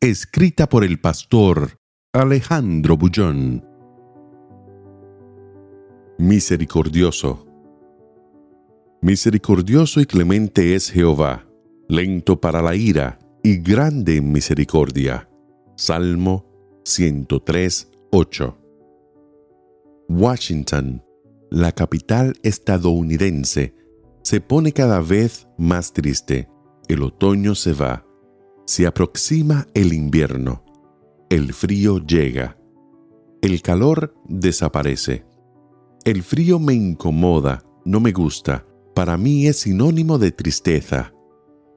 Escrita por el pastor Alejandro Bullón. Misericordioso. Misericordioso y clemente es Jehová, lento para la ira y grande en misericordia. Salmo 103, 8. Washington, la capital estadounidense, se pone cada vez más triste. El otoño se va. Se aproxima el invierno. El frío llega. El calor desaparece. El frío me incomoda, no me gusta. Para mí es sinónimo de tristeza.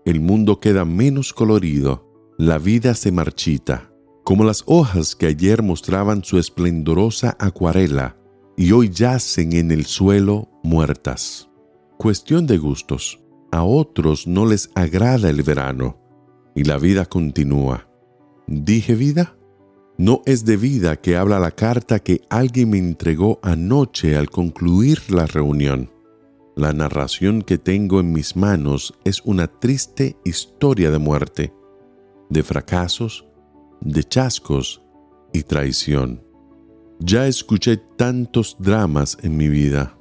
El mundo queda menos colorido. La vida se marchita. Como las hojas que ayer mostraban su esplendorosa acuarela y hoy yacen en el suelo muertas. Cuestión de gustos. A otros no les agrada el verano y la vida continúa. ¿Dije vida? No es de vida que habla la carta que alguien me entregó anoche al concluir la reunión. La narración que tengo en mis manos es una triste historia de muerte, de fracasos, de chascos y traición. Ya escuché tantos dramas en mi vida.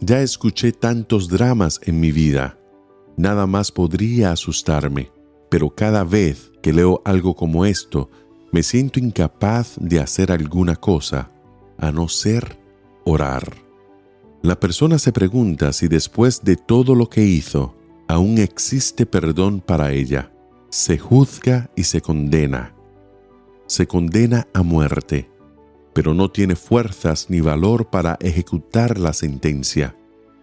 Ya escuché tantos dramas en mi vida. Nada más podría asustarme pero cada vez que leo algo como esto, me siento incapaz de hacer alguna cosa, a no ser orar. La persona se pregunta si después de todo lo que hizo, aún existe perdón para ella. Se juzga y se condena. Se condena a muerte, pero no tiene fuerzas ni valor para ejecutar la sentencia.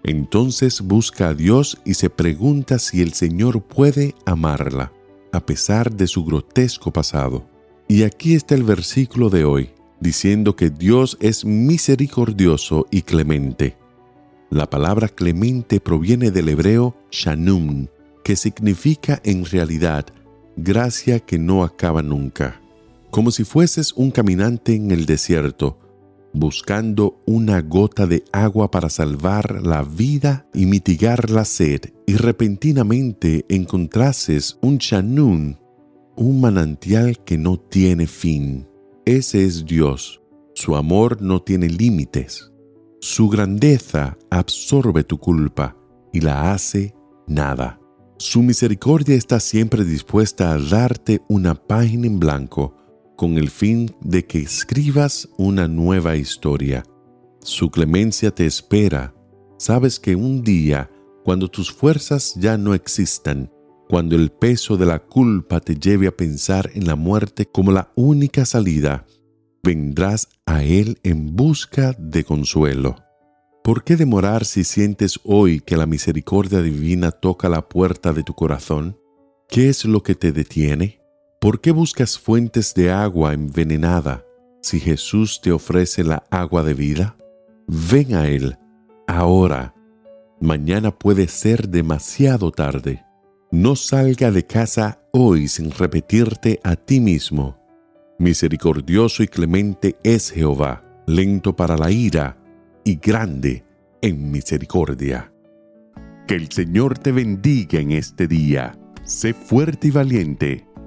Entonces busca a Dios y se pregunta si el Señor puede amarla a pesar de su grotesco pasado. Y aquí está el versículo de hoy, diciendo que Dios es misericordioso y clemente. La palabra clemente proviene del hebreo shanum, que significa en realidad gracia que no acaba nunca. Como si fueses un caminante en el desierto, buscando una gota de agua para salvar la vida y mitigar la sed, y repentinamente encontrases un chanún, un manantial que no tiene fin. Ese es Dios. Su amor no tiene límites. Su grandeza absorbe tu culpa y la hace nada. Su misericordia está siempre dispuesta a darte una página en blanco con el fin de que escribas una nueva historia. Su clemencia te espera. Sabes que un día, cuando tus fuerzas ya no existan, cuando el peso de la culpa te lleve a pensar en la muerte como la única salida, vendrás a Él en busca de consuelo. ¿Por qué demorar si sientes hoy que la misericordia divina toca la puerta de tu corazón? ¿Qué es lo que te detiene? ¿Por qué buscas fuentes de agua envenenada si Jesús te ofrece la agua de vida? Ven a Él, ahora. Mañana puede ser demasiado tarde. No salga de casa hoy sin repetirte a ti mismo. Misericordioso y clemente es Jehová, lento para la ira y grande en misericordia. Que el Señor te bendiga en este día. Sé fuerte y valiente